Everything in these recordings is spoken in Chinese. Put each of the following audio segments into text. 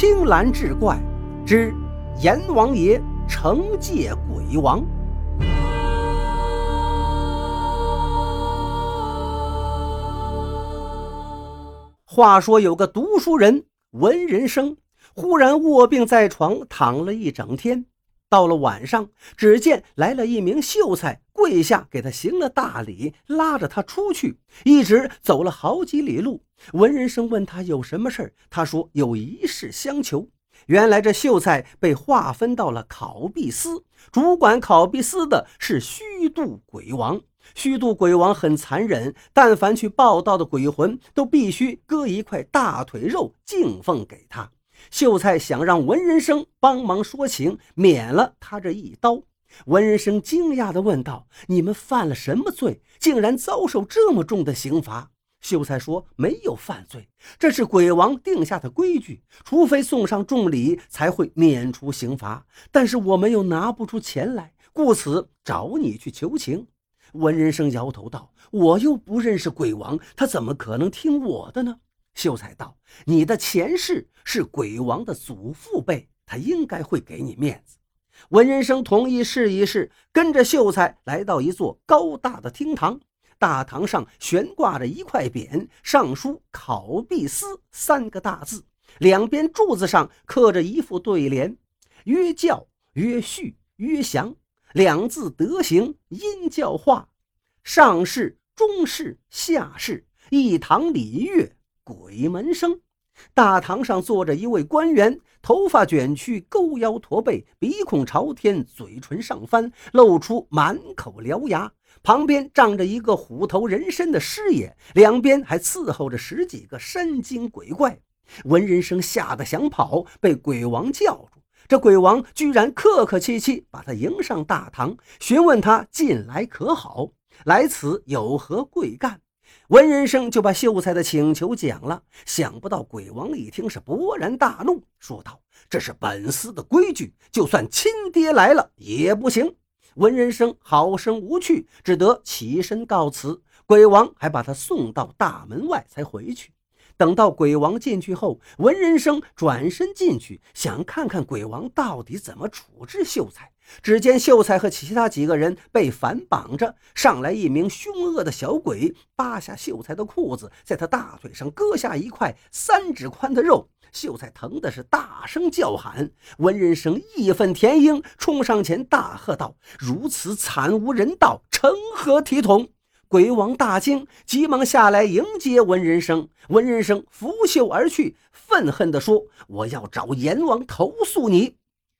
青蓝志怪之阎王爷惩戒鬼王。话说有个读书人闻人生，忽然卧病在床，躺了一整天。到了晚上，只见来了一名秀才，跪下给他行了大礼，拉着他出去，一直走了好几里路。文人生问他有什么事儿，他说有一事相求。原来这秀才被划分到了考必司，主管考必司的是虚度鬼王。虚度鬼王很残忍，但凡去报道的鬼魂，都必须割一块大腿肉敬奉给他。秀才想让文人生帮忙说情，免了他这一刀。文人生惊讶地问道：“你们犯了什么罪，竟然遭受这么重的刑罚？”秀才说：“没有犯罪，这是鬼王定下的规矩，除非送上重礼，才会免除刑罚。但是我们又拿不出钱来，故此找你去求情。”文人生摇头道：“我又不认识鬼王，他怎么可能听我的呢？”秀才道：“你的前世是鬼王的祖父辈，他应该会给你面子。”文人生同意试一试，跟着秀才来到一座高大的厅堂。大堂上悬挂着一块匾，上书“考必思”三个大字，两边柱子上刻着一副对联：“曰教，曰序，曰祥。”两字德行因教化。上士、中士、下士，一堂礼乐。鬼门生，大堂上坐着一位官员，头发卷曲，勾腰驼背，鼻孔朝天，嘴唇上翻，露出满口獠牙。旁边站着一个虎头人身的师爷，两边还伺候着十几个山精鬼怪。文人生吓得想跑，被鬼王叫住。这鬼王居然客客气气把他迎上大堂，询问他近来可好，来此有何贵干。文人生就把秀才的请求讲了，想不到鬼王一听是勃然大怒，说道：“这是本司的规矩，就算亲爹来了也不行。”文人生好生无趣，只得起身告辞。鬼王还把他送到大门外才回去。等到鬼王进去后，文人生转身进去，想看看鬼王到底怎么处置秀才。只见秀才和其他几个人被反绑着，上来一名凶恶的小鬼，扒下秀才的裤子，在他大腿上割下一块三指宽的肉。秀才疼的是大声叫喊。文人生义愤填膺，冲上前大喝道：“如此惨无人道，成何体统！”鬼王大惊，急忙下来迎接文人生。文人生拂袖而去，愤恨地说：“我要找阎王投诉你。”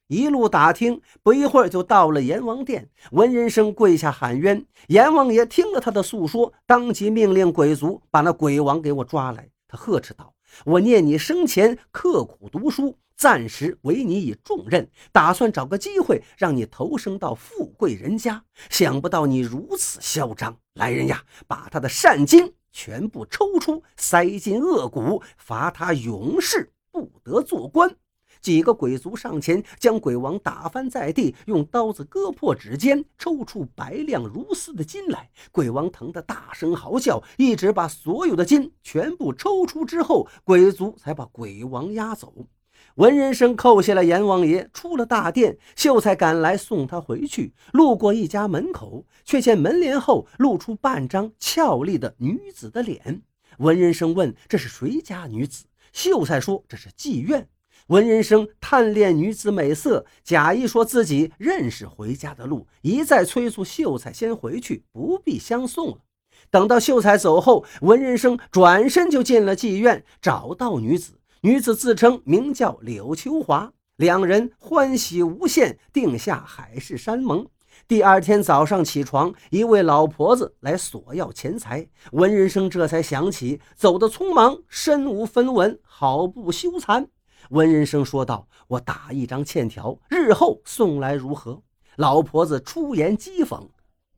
一路打听，不一会儿就到了阎王殿。文人生跪下喊冤，阎王爷听了他的诉说，当即命令鬼卒把那鬼王给我抓来。他呵斥道：“我念你生前刻苦读书。”暂时委你以重任，打算找个机会让你投生到富贵人家。想不到你如此嚣张！来人呀，把他的善金全部抽出，塞进恶骨，罚他永世不得做官。几个鬼卒上前，将鬼王打翻在地，用刀子割破指尖，抽出白亮如丝的筋来。鬼王疼得大声嚎叫，一直把所有的筋全部抽出之后，鬼卒才把鬼王押走。文人生扣下了阎王爷，出了大殿，秀才赶来送他回去。路过一家门口，却见门帘后露出半张俏丽的女子的脸。文人生问：“这是谁家女子？”秀才说：“这是妓院。”文人生贪恋女子美色，假意说自己认识回家的路，一再催促秀才先回去，不必相送了。等到秀才走后，文人生转身就进了妓院，找到女子。女子自称名叫柳秋华，两人欢喜无限，定下海誓山盟。第二天早上起床，一位老婆子来索要钱财，文人生这才想起走得匆忙，身无分文，好不羞惭。文人生说道：“我打一张欠条，日后送来如何？”老婆子出言讥讽：“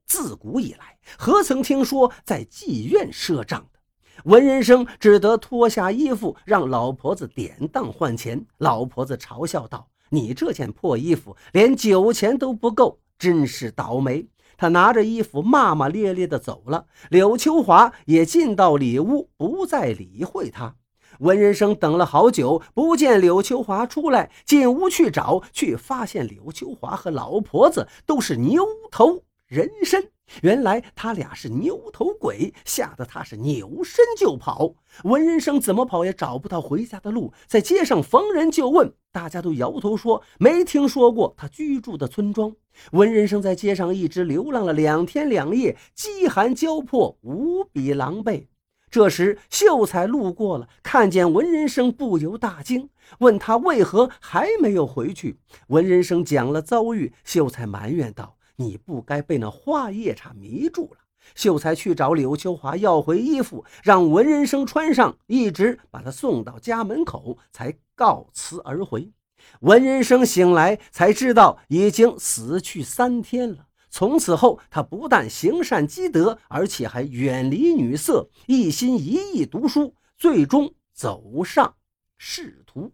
自古以来，何曾听说在妓院赊账的？”文人生只得脱下衣服，让老婆子典当换钱。老婆子嘲笑道：“你这件破衣服连酒钱都不够，真是倒霉。”他拿着衣服骂骂咧咧地走了。柳秋华也进到里屋，不再理会他。文人生等了好久，不见柳秋华出来，进屋去找，却发现柳秋华和老婆子都是牛头人身。原来他俩是牛头鬼，吓得他是扭身就跑。文人生怎么跑也找不到回家的路，在街上逢人就问，大家都摇头说没听说过他居住的村庄。文人生在街上一直流浪了两天两夜，饥寒交迫，无比狼狈。这时，秀才路过了，看见文人生，不由大惊，问他为何还没有回去。文人生讲了遭遇，秀才埋怨道：“你不该被那花夜叉迷住了。”秀才去找柳秋华要回衣服，让文人生穿上，一直把他送到家门口，才告辞而回。文人生醒来才知道，已经死去三天了。从此后，他不但行善积德，而且还远离女色，一心一意读书，最终走上仕途。